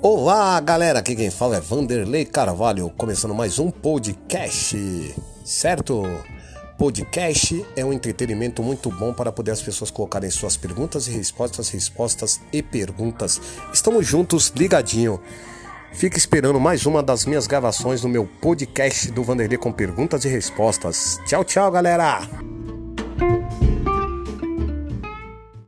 Olá, galera! Aqui quem fala é Vanderlei Carvalho, começando mais um podcast, certo? Podcast é um entretenimento muito bom para poder as pessoas colocarem suas perguntas e respostas, respostas e perguntas. Estamos juntos, ligadinho. Fica esperando mais uma das minhas gravações no meu podcast do Vanderlei com perguntas e respostas. Tchau, tchau, galera!